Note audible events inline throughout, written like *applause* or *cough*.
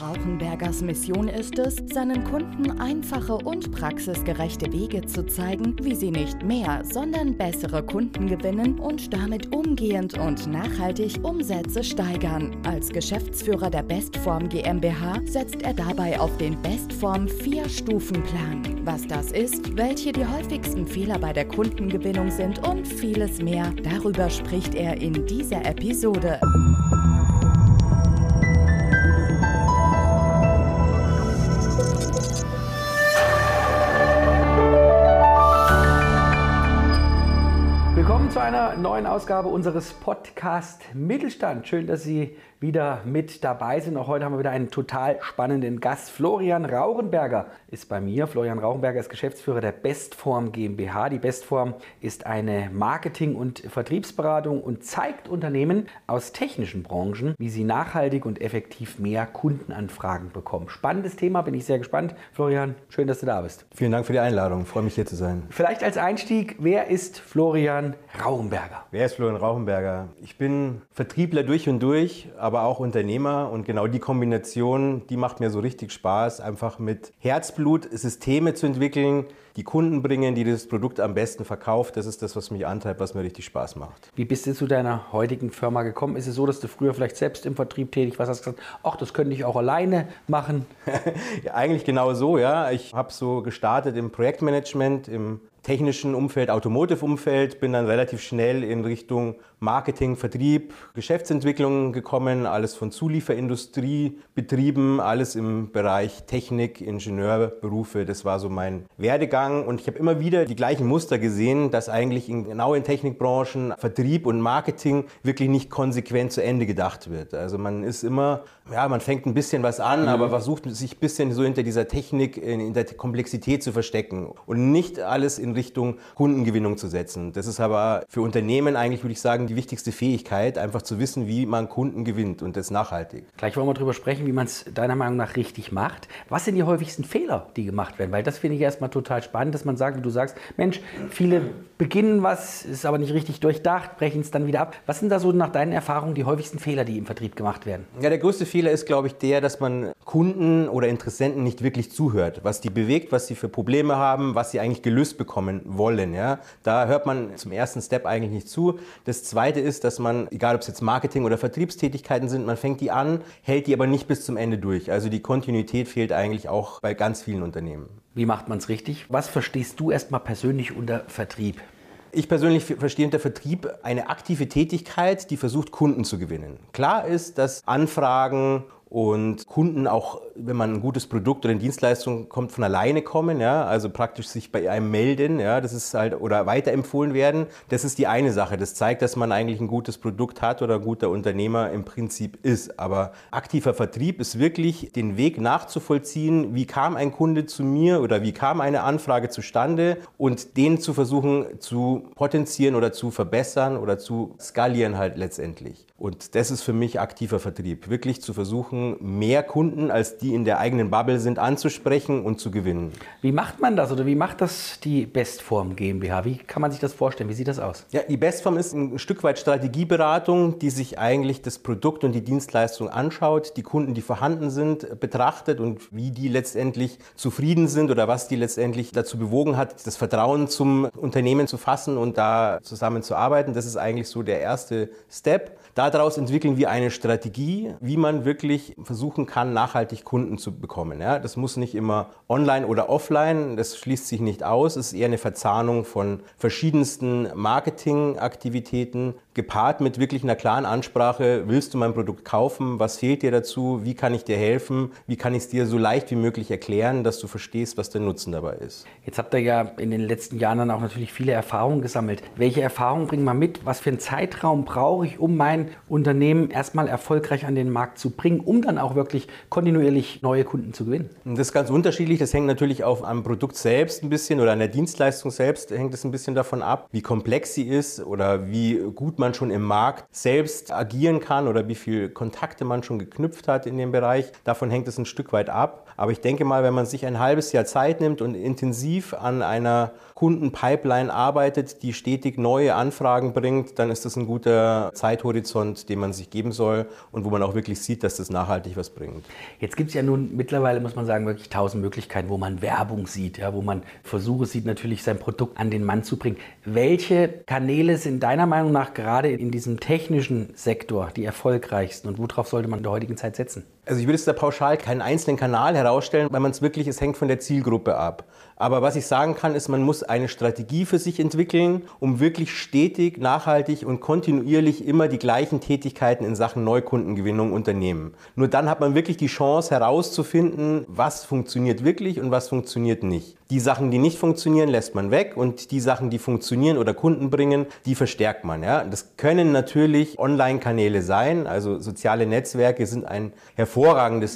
Rauchenbergers Mission ist es, seinen Kunden einfache und praxisgerechte Wege zu zeigen, wie sie nicht mehr, sondern bessere Kunden gewinnen und damit umgehend und nachhaltig Umsätze steigern. Als Geschäftsführer der Bestform GmbH setzt er dabei auf den Bestform Vier-Stufen-Plan. Was das ist, welche die häufigsten Fehler bei der Kundengewinnung sind und vieles mehr, darüber spricht er in dieser Episode. Einer neuen Ausgabe unseres Podcast Mittelstand. Schön, dass Sie wieder mit dabei sind. Auch heute haben wir wieder einen total spannenden Gast. Florian Rauchenberger ist bei mir. Florian Rauchenberger ist Geschäftsführer der Bestform GmbH. Die Bestform ist eine Marketing- und Vertriebsberatung und zeigt Unternehmen aus technischen Branchen, wie sie nachhaltig und effektiv mehr Kundenanfragen bekommen. Spannendes Thema, bin ich sehr gespannt. Florian, schön, dass du da bist. Vielen Dank für die Einladung. Ich freue mich hier zu sein. Vielleicht als Einstieg, wer ist Florian Rauchenberger? Wer ist Florian Rauchenberger? Ich bin Vertriebler durch und durch, aber auch Unternehmer und genau die Kombination, die macht mir so richtig Spaß, einfach mit Herzblut Systeme zu entwickeln, die Kunden bringen, die das Produkt am besten verkauft. Das ist das, was mich antreibt, was mir richtig Spaß macht. Wie bist du zu deiner heutigen Firma gekommen? Ist es so, dass du früher vielleicht selbst im Vertrieb tätig warst, hast gesagt, ach, das könnte ich auch alleine machen? *laughs* ja, eigentlich genau so, ja. Ich habe so gestartet im Projektmanagement, im technischen Umfeld, Automotive-Umfeld, bin dann relativ schnell in Richtung Marketing, Vertrieb, Geschäftsentwicklung gekommen, alles von Zulieferindustrie betrieben, alles im Bereich Technik, Ingenieurberufe. Das war so mein Werdegang und ich habe immer wieder die gleichen Muster gesehen, dass eigentlich in, genau in Technikbranchen Vertrieb und Marketing wirklich nicht konsequent zu Ende gedacht wird. Also man ist immer, ja, man fängt ein bisschen was an, mhm. aber versucht sich ein bisschen so hinter dieser Technik, in der Komplexität zu verstecken und nicht alles in Richtung Kundengewinnung zu setzen. Das ist aber für Unternehmen eigentlich, würde ich sagen, die wichtigste Fähigkeit, einfach zu wissen, wie man Kunden gewinnt und das nachhaltig. Gleich wollen wir darüber sprechen, wie man es deiner Meinung nach richtig macht. Was sind die häufigsten Fehler, die gemacht werden? Weil das finde ich erstmal total spannend, dass man sagt, wie du sagst, Mensch, viele beginnen was, ist aber nicht richtig durchdacht, brechen es dann wieder ab. Was sind da so nach deinen Erfahrungen die häufigsten Fehler, die im Vertrieb gemacht werden? Ja, der größte Fehler ist, glaube ich, der, dass man Kunden oder Interessenten nicht wirklich zuhört, was die bewegt, was sie für Probleme haben, was sie eigentlich gelöst bekommen wollen. Ja? Da hört man zum ersten Step eigentlich nicht zu. Das zweite ist, dass man, egal ob es jetzt Marketing oder Vertriebstätigkeiten sind, man fängt die an, hält die aber nicht bis zum Ende durch. Also die Kontinuität fehlt eigentlich auch bei ganz vielen Unternehmen. Wie macht man es richtig? Was verstehst du erstmal persönlich unter Vertrieb? Ich persönlich verstehe unter Vertrieb eine aktive Tätigkeit, die versucht, Kunden zu gewinnen. Klar ist, dass Anfragen und Kunden auch, wenn man ein gutes Produkt oder eine Dienstleistung kommt, von alleine kommen, ja, also praktisch sich bei einem melden, ja, das ist halt, oder weiterempfohlen werden, das ist die eine Sache. Das zeigt, dass man eigentlich ein gutes Produkt hat oder ein guter Unternehmer im Prinzip ist. Aber aktiver Vertrieb ist wirklich den Weg nachzuvollziehen, wie kam ein Kunde zu mir oder wie kam eine Anfrage zustande und den zu versuchen zu potenzieren oder zu verbessern oder zu skalieren halt letztendlich. Und das ist für mich aktiver Vertrieb, wirklich zu versuchen, mehr Kunden als die in der eigenen Bubble sind anzusprechen und zu gewinnen. Wie macht man das oder wie macht das die Bestform GmbH? Wie kann man sich das vorstellen? Wie sieht das aus? Ja, die Bestform ist ein Stück weit Strategieberatung, die sich eigentlich das Produkt und die Dienstleistung anschaut, die Kunden, die vorhanden sind, betrachtet und wie die letztendlich zufrieden sind oder was die letztendlich dazu bewogen hat, das Vertrauen zum Unternehmen zu fassen und da zusammenzuarbeiten. Das ist eigentlich so der erste Step. Daraus entwickeln wir eine Strategie, wie man wirklich versuchen kann, nachhaltig Kunden zu bekommen. Ja, das muss nicht immer online oder offline, das schließt sich nicht aus, es ist eher eine Verzahnung von verschiedensten Marketingaktivitäten, gepaart mit wirklich einer klaren Ansprache, willst du mein Produkt kaufen, was fehlt dir dazu, wie kann ich dir helfen, wie kann ich es dir so leicht wie möglich erklären, dass du verstehst, was der Nutzen dabei ist. Jetzt habt ihr ja in den letzten Jahren dann auch natürlich viele Erfahrungen gesammelt. Welche Erfahrungen bringen wir mit? Was für einen Zeitraum brauche ich, um mein Unternehmen erstmal erfolgreich an den Markt zu bringen, um dann auch wirklich kontinuierlich neue Kunden zu gewinnen? Das ist ganz unterschiedlich. Das hängt natürlich auch am Produkt selbst ein bisschen oder an der Dienstleistung selbst hängt es ein bisschen davon ab, wie komplex sie ist oder wie gut man man schon im Markt selbst agieren kann oder wie viele Kontakte man schon geknüpft hat in dem Bereich. Davon hängt es ein Stück weit ab. Aber ich denke mal, wenn man sich ein halbes Jahr Zeit nimmt und intensiv an einer Kundenpipeline arbeitet, die stetig neue Anfragen bringt, dann ist das ein guter Zeithorizont, den man sich geben soll und wo man auch wirklich sieht, dass das nachhaltig was bringt. Jetzt gibt es ja nun mittlerweile, muss man sagen, wirklich tausend Möglichkeiten, wo man Werbung sieht, ja, wo man Versuche sieht, natürlich sein Produkt an den Mann zu bringen. Welche Kanäle sind deiner Meinung nach gerade in diesem technischen Sektor die erfolgreichsten und worauf sollte man in der heutigen Zeit setzen? Also ich würde jetzt da pauschal keinen einzelnen Kanal herausstellen, weil man es wirklich, es hängt von der Zielgruppe ab. Aber was ich sagen kann, ist, man muss eine Strategie für sich entwickeln, um wirklich stetig, nachhaltig und kontinuierlich immer die gleichen Tätigkeiten in Sachen Neukundengewinnung unternehmen. Nur dann hat man wirklich die Chance herauszufinden, was funktioniert wirklich und was funktioniert nicht. Die Sachen, die nicht funktionieren, lässt man weg und die Sachen, die funktionieren oder Kunden bringen, die verstärkt man. Ja? Das können natürlich Online-Kanäle sein, also soziale Netzwerke sind ein hervorragendes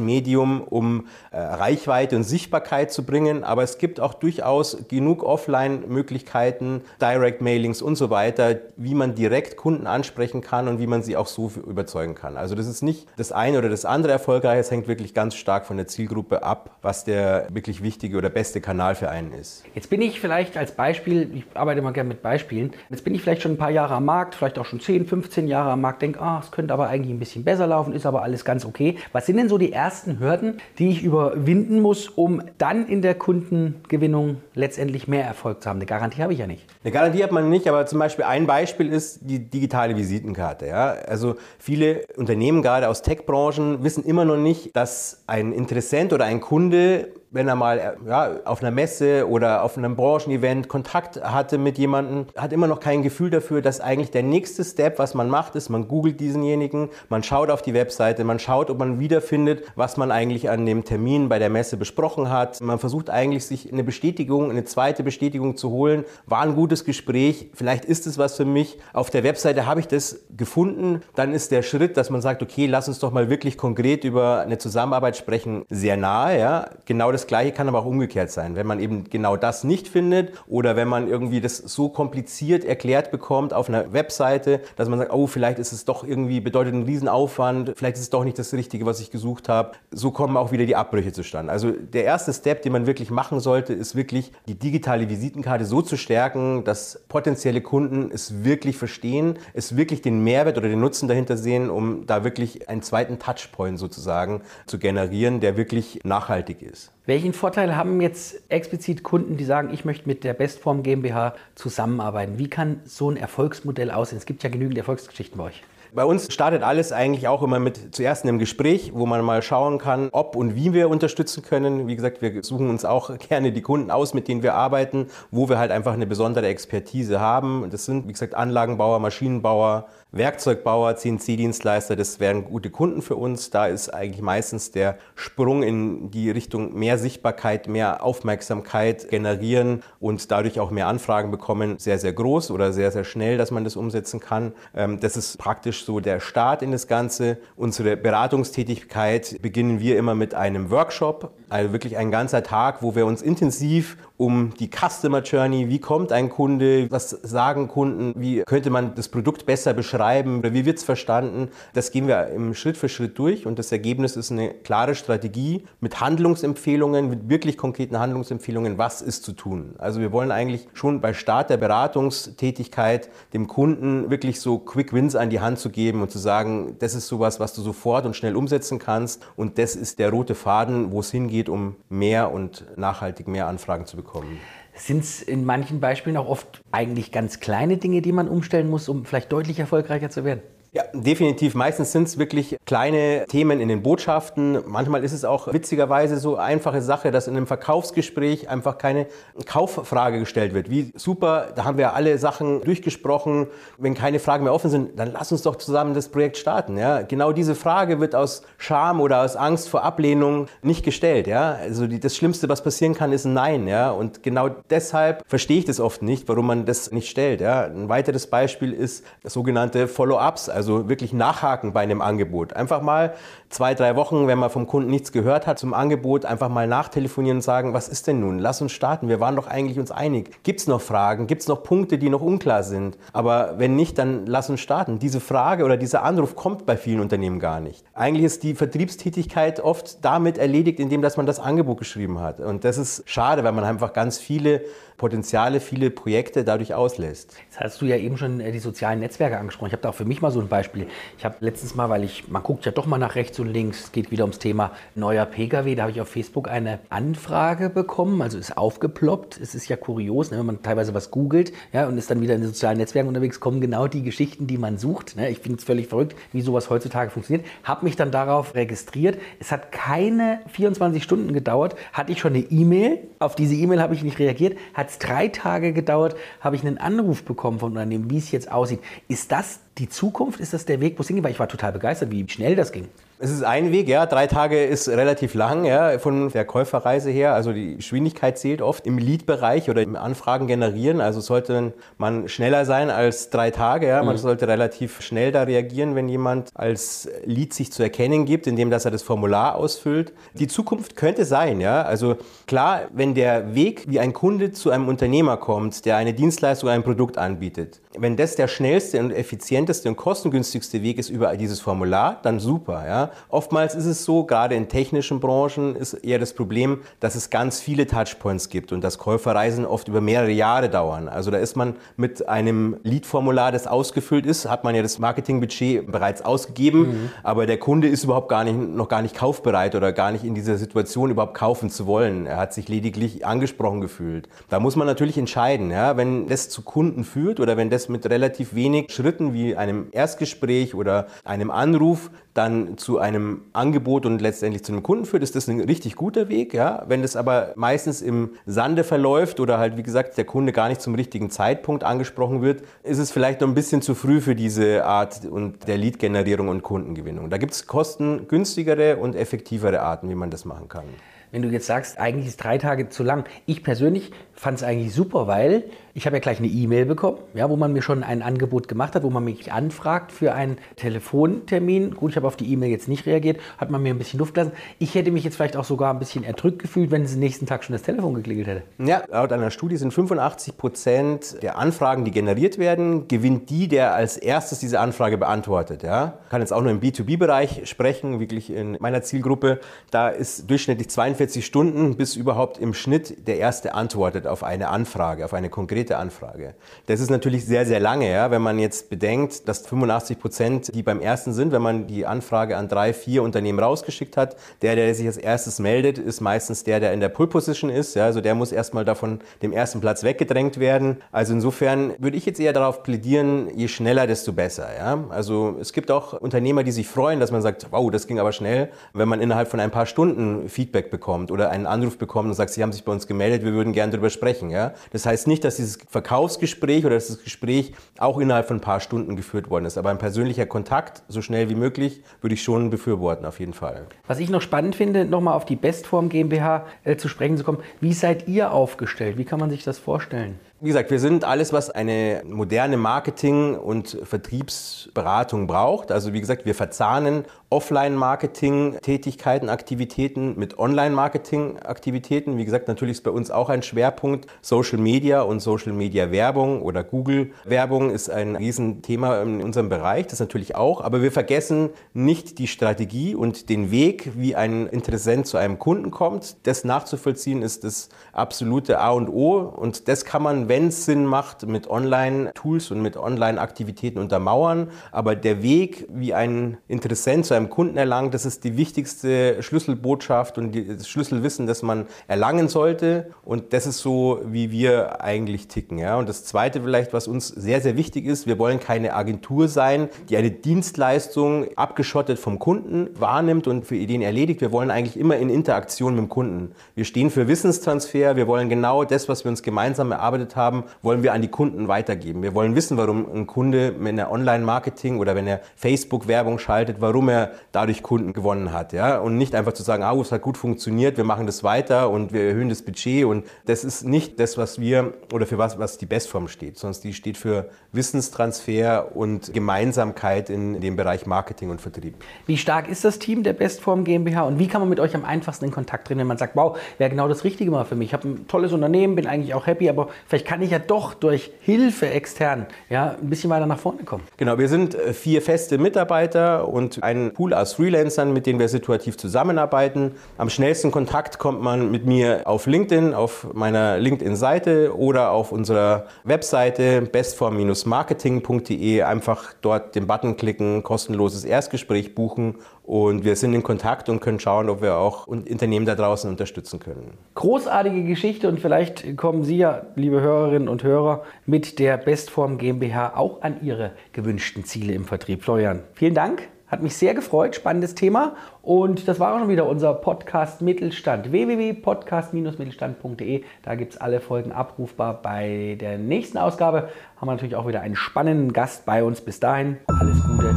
Medium, um äh, Reichweite und Sichtbarkeit zu bringen, aber es gibt auch durchaus genug Offline-Möglichkeiten, Direct-Mailings und so weiter, wie man direkt Kunden ansprechen kann und wie man sie auch so überzeugen kann. Also das ist nicht das eine oder das andere erfolgreich, es hängt wirklich ganz stark von der Zielgruppe ab, was der wirklich wichtige oder beste Kanal für einen ist. Jetzt bin ich vielleicht als Beispiel, ich arbeite immer gerne mit Beispielen, jetzt bin ich vielleicht schon ein paar Jahre am Markt, vielleicht auch schon 10, 15 Jahre am Markt, denke, ah, es könnte aber eigentlich ein bisschen besser laufen, ist aber alles ganz okay. Was sind denn so die ersten Hürden, die ich überwinden muss, um dann in der Kundengewinnung letztendlich mehr Erfolg zu haben? Eine Garantie habe ich ja nicht. Eine Garantie hat man nicht, aber zum Beispiel ein Beispiel ist die digitale Visitenkarte. Ja? Also viele Unternehmen, gerade aus Tech-Branchen, wissen immer noch nicht, dass ein Interessent oder ein Kunde wenn er mal ja, auf einer Messe oder auf einem Branchenevent Kontakt hatte mit jemandem, hat immer noch kein Gefühl dafür, dass eigentlich der nächste Step, was man macht, ist, man googelt diesenjenigen, man schaut auf die Webseite, man schaut, ob man wiederfindet, was man eigentlich an dem Termin bei der Messe besprochen hat. Man versucht eigentlich, sich eine Bestätigung, eine zweite Bestätigung zu holen. War ein gutes Gespräch, vielleicht ist es was für mich. Auf der Webseite habe ich das gefunden. Dann ist der Schritt, dass man sagt, okay, lass uns doch mal wirklich konkret über eine Zusammenarbeit sprechen, sehr nahe. Ja? Genau das das Gleiche kann aber auch umgekehrt sein. Wenn man eben genau das nicht findet oder wenn man irgendwie das so kompliziert erklärt bekommt auf einer Webseite, dass man sagt, oh, vielleicht ist es doch irgendwie, bedeutet einen Riesenaufwand, vielleicht ist es doch nicht das Richtige, was ich gesucht habe. So kommen auch wieder die Abbrüche zustande. Also der erste Step, den man wirklich machen sollte, ist wirklich die digitale Visitenkarte so zu stärken, dass potenzielle Kunden es wirklich verstehen, es wirklich den Mehrwert oder den Nutzen dahinter sehen, um da wirklich einen zweiten Touchpoint sozusagen zu generieren, der wirklich nachhaltig ist. Welchen Vorteil haben jetzt explizit Kunden, die sagen, ich möchte mit der Bestform GmbH zusammenarbeiten? Wie kann so ein Erfolgsmodell aussehen? Es gibt ja genügend Erfolgsgeschichten bei euch. Bei uns startet alles eigentlich auch immer mit zuerst einem Gespräch, wo man mal schauen kann, ob und wie wir unterstützen können. Wie gesagt, wir suchen uns auch *laughs* gerne die Kunden aus, mit denen wir arbeiten, wo wir halt einfach eine besondere Expertise haben. Das sind, wie gesagt, Anlagenbauer, Maschinenbauer, Werkzeugbauer, CNC-Dienstleister, das wären gute Kunden für uns. Da ist eigentlich meistens der Sprung in die Richtung mehr Sichtbarkeit, mehr Aufmerksamkeit generieren und dadurch auch mehr Anfragen bekommen, sehr, sehr groß oder sehr, sehr schnell, dass man das umsetzen kann. Ähm, das ist praktisch so der Start in das Ganze. Unsere Beratungstätigkeit beginnen wir immer mit einem Workshop, also wirklich ein ganzer Tag, wo wir uns intensiv um die Customer Journey, wie kommt ein Kunde, was sagen Kunden, wie könnte man das Produkt besser beschreiben, wie wird es verstanden. Das gehen wir im Schritt für Schritt durch und das Ergebnis ist eine klare Strategie mit Handlungsempfehlungen, mit wirklich konkreten Handlungsempfehlungen, was ist zu tun. Also wir wollen eigentlich schon bei Start der Beratungstätigkeit dem Kunden wirklich so Quick Wins an die Hand zu geben und zu sagen, das ist sowas, was du sofort und schnell umsetzen kannst und das ist der rote Faden, wo es hingeht, um mehr und nachhaltig mehr Anfragen zu bekommen. Sind es in manchen Beispielen auch oft eigentlich ganz kleine Dinge, die man umstellen muss, um vielleicht deutlich erfolgreicher zu werden? Ja, definitiv. Meistens sind es wirklich kleine Themen in den Botschaften. Manchmal ist es auch witzigerweise so einfache Sache, dass in einem Verkaufsgespräch einfach keine Kauffrage gestellt wird. Wie super, da haben wir alle Sachen durchgesprochen. Wenn keine Fragen mehr offen sind, dann lass uns doch zusammen das Projekt starten. Ja? Genau diese Frage wird aus Scham oder aus Angst vor Ablehnung nicht gestellt. Ja? Also die, das Schlimmste, was passieren kann, ist ein Nein. Ja? Und genau deshalb verstehe ich das oft nicht, warum man das nicht stellt. Ja? Ein weiteres Beispiel ist sogenannte Follow-ups Also wirklich nachhaken bei einem Angebot. Einfach mal zwei, drei Wochen, wenn man vom Kunden nichts gehört hat zum Angebot, einfach mal nachtelefonieren und sagen, was ist denn nun? Lass uns starten. Wir waren doch eigentlich uns einig. Gibt es noch Fragen? Gibt es noch Punkte, die noch unklar sind? Aber wenn nicht, dann lass uns starten. Diese Frage oder dieser Anruf kommt bei vielen Unternehmen gar nicht. Eigentlich ist die Vertriebstätigkeit oft damit erledigt, indem dass man das Angebot geschrieben hat. Und das ist schade, weil man einfach ganz viele Potenziale, viele Projekte dadurch auslässt. Jetzt hast du ja eben schon äh, die sozialen Netzwerke angesprochen. Ich habe da auch für mich mal so ein Beispiel. Ich habe letztens mal, weil ich, man guckt ja doch mal nach rechts und links, es geht wieder ums Thema neuer Pkw, da habe ich auf Facebook eine Anfrage bekommen, also ist aufgeploppt. Es ist ja kurios, ne, wenn man teilweise was googelt ja, und ist dann wieder in den sozialen Netzwerken unterwegs, kommen genau die Geschichten, die man sucht. Ne. Ich finde es völlig verrückt, wie sowas heutzutage funktioniert. Habe mich dann darauf registriert. Es hat keine 24 Stunden gedauert, hatte ich schon eine E-Mail. Auf diese E-Mail habe ich nicht reagiert, hat es drei Tage gedauert, habe ich einen Anruf bekommen von Unternehmen, wie es jetzt aussieht. Ist das die Zukunft? Ist das der Weg, wo es hingeht? Weil ich war total begeistert, wie schnell das ging. Es ist ein Weg, ja. Drei Tage ist relativ lang, ja, von der Käuferreise her. Also die Geschwindigkeit zählt oft im Lead-Bereich oder im Anfragen generieren. Also sollte man schneller sein als drei Tage, ja. Man mhm. sollte relativ schnell da reagieren, wenn jemand als Lead sich zu erkennen gibt, indem dass er das Formular ausfüllt. Die Zukunft könnte sein, ja. Also klar, wenn der Weg, wie ein Kunde zu einem Unternehmer kommt, der eine Dienstleistung, ein Produkt anbietet, wenn das der schnellste und effizienteste und kostengünstigste Weg ist über dieses Formular, dann super, ja. Oftmals ist es so, gerade in technischen Branchen ist eher das Problem, dass es ganz viele Touchpoints gibt und dass Käuferreisen oft über mehrere Jahre dauern. Also da ist man mit einem Lead-Formular, das ausgefüllt ist, hat man ja das Marketingbudget bereits ausgegeben, mhm. aber der Kunde ist überhaupt gar nicht, noch gar nicht kaufbereit oder gar nicht in dieser Situation überhaupt kaufen zu wollen. Er hat sich lediglich angesprochen gefühlt. Da muss man natürlich entscheiden, ja, wenn das zu Kunden führt oder wenn das mit relativ wenig Schritten wie einem Erstgespräch oder einem Anruf dann zu einem Angebot und letztendlich zu einem Kunden führt, ist das ein richtig guter Weg. Ja? Wenn das aber meistens im Sande verläuft oder halt, wie gesagt, der Kunde gar nicht zum richtigen Zeitpunkt angesprochen wird, ist es vielleicht noch ein bisschen zu früh für diese Art und der Lead-Generierung und Kundengewinnung. Da gibt es kostengünstigere und effektivere Arten, wie man das machen kann. Wenn du jetzt sagst, eigentlich ist drei Tage zu lang. Ich persönlich fand es eigentlich super, weil ich habe ja gleich eine E-Mail bekommen, ja, wo man mir schon ein Angebot gemacht hat, wo man mich anfragt für einen Telefontermin. Gut, ich habe auf die E-Mail jetzt nicht reagiert, hat man mir ein bisschen Luft gelassen. Ich hätte mich jetzt vielleicht auch sogar ein bisschen erdrückt gefühlt, wenn es den nächsten Tag schon das Telefon geklingelt hätte. Ja, laut einer Studie sind 85 Prozent der Anfragen, die generiert werden, gewinnt die, der als erstes diese Anfrage beantwortet. Ja. Ich kann jetzt auch nur im B2B-Bereich sprechen, wirklich in meiner Zielgruppe. Da ist durchschnittlich 42 Stunden, bis überhaupt im Schnitt der erste antwortet auf eine Anfrage, auf eine konkrete Anfrage. Das ist natürlich sehr, sehr lange, ja, wenn man jetzt bedenkt, dass 85 Prozent, die beim ersten sind, wenn man die Anfrage an drei, vier Unternehmen rausgeschickt hat, der, der sich als erstes meldet, ist meistens der, der in der Pull Position ist. Ja, also der muss erstmal davon dem ersten Platz weggedrängt werden. Also insofern würde ich jetzt eher darauf plädieren, je schneller, desto besser. Ja? Also es gibt auch Unternehmer, die sich freuen, dass man sagt, wow, das ging aber schnell, wenn man innerhalb von ein paar Stunden Feedback bekommt oder einen Anruf bekommt und sagt, Sie haben sich bei uns gemeldet, wir würden gerne darüber sprechen. Ja? Das heißt nicht, dass dieses Verkaufsgespräch oder das Gespräch auch innerhalb von ein paar Stunden geführt worden ist. Aber ein persönlicher Kontakt, so schnell wie möglich, würde ich schon befürworten, auf jeden Fall. Was ich noch spannend finde, nochmal auf die Bestform GmbH äh, zu sprechen zu kommen. Wie seid ihr aufgestellt? Wie kann man sich das vorstellen? Wie gesagt, wir sind alles, was eine moderne Marketing- und Vertriebsberatung braucht. Also wie gesagt, wir verzahnen Offline-Marketing-Tätigkeiten, Aktivitäten mit Online-Marketing-Aktivitäten. Wie gesagt, natürlich ist bei uns auch ein Schwerpunkt Social Media und Social Media Werbung oder Google Werbung ist ein Riesenthema in unserem Bereich, das natürlich auch. Aber wir vergessen nicht die Strategie und den Weg, wie ein Interessent zu einem Kunden kommt. Das nachzuvollziehen ist das absolute A und O und das kann man, wenn es Sinn macht, mit Online-Tools und mit Online-Aktivitäten untermauern. Aber der Weg, wie ein Interessent zu einem Kunden erlangt. Das ist die wichtigste Schlüsselbotschaft und das Schlüsselwissen, das man erlangen sollte. Und das ist so, wie wir eigentlich ticken. Ja? Und das Zweite vielleicht, was uns sehr, sehr wichtig ist, wir wollen keine Agentur sein, die eine Dienstleistung abgeschottet vom Kunden wahrnimmt und für Ideen erledigt. Wir wollen eigentlich immer in Interaktion mit dem Kunden. Wir stehen für Wissenstransfer. Wir wollen genau das, was wir uns gemeinsam erarbeitet haben, wollen wir an die Kunden weitergeben. Wir wollen wissen, warum ein Kunde, wenn er Online-Marketing oder wenn er Facebook-Werbung schaltet, warum er dadurch Kunden gewonnen hat. Ja? Und nicht einfach zu sagen, ah, es hat gut funktioniert, wir machen das weiter und wir erhöhen das Budget. Und das ist nicht das, was wir oder für was, was die Bestform steht, sondern die steht für Wissenstransfer und Gemeinsamkeit in dem Bereich Marketing und Vertrieb. Wie stark ist das Team der Bestform GmbH und wie kann man mit euch am einfachsten in Kontakt treten, wenn man sagt, wow, wäre genau das Richtige mal für mich. Ich habe ein tolles Unternehmen, bin eigentlich auch happy, aber vielleicht kann ich ja doch durch Hilfe extern ja, ein bisschen weiter nach vorne kommen. Genau, wir sind äh, vier feste Mitarbeiter und ein Pool aus Freelancern, mit denen wir situativ zusammenarbeiten. Am schnellsten Kontakt kommt man mit mir auf LinkedIn, auf meiner LinkedIn-Seite oder auf unserer Webseite bestform-marketing.de. Einfach dort den Button klicken, kostenloses Erstgespräch buchen und wir sind in Kontakt und können schauen, ob wir auch Unternehmen da draußen unterstützen können. Großartige Geschichte und vielleicht kommen Sie ja, liebe Hörerinnen und Hörer, mit der Bestform GmbH auch an Ihre gewünschten Ziele im Vertrieb. Florian, vielen Dank. Hat mich sehr gefreut, spannendes Thema. Und das war auch schon wieder unser Podcast Mittelstand. www.podcast-mittelstand.de. Da gibt es alle Folgen abrufbar. Bei der nächsten Ausgabe haben wir natürlich auch wieder einen spannenden Gast bei uns. Bis dahin, alles Gute.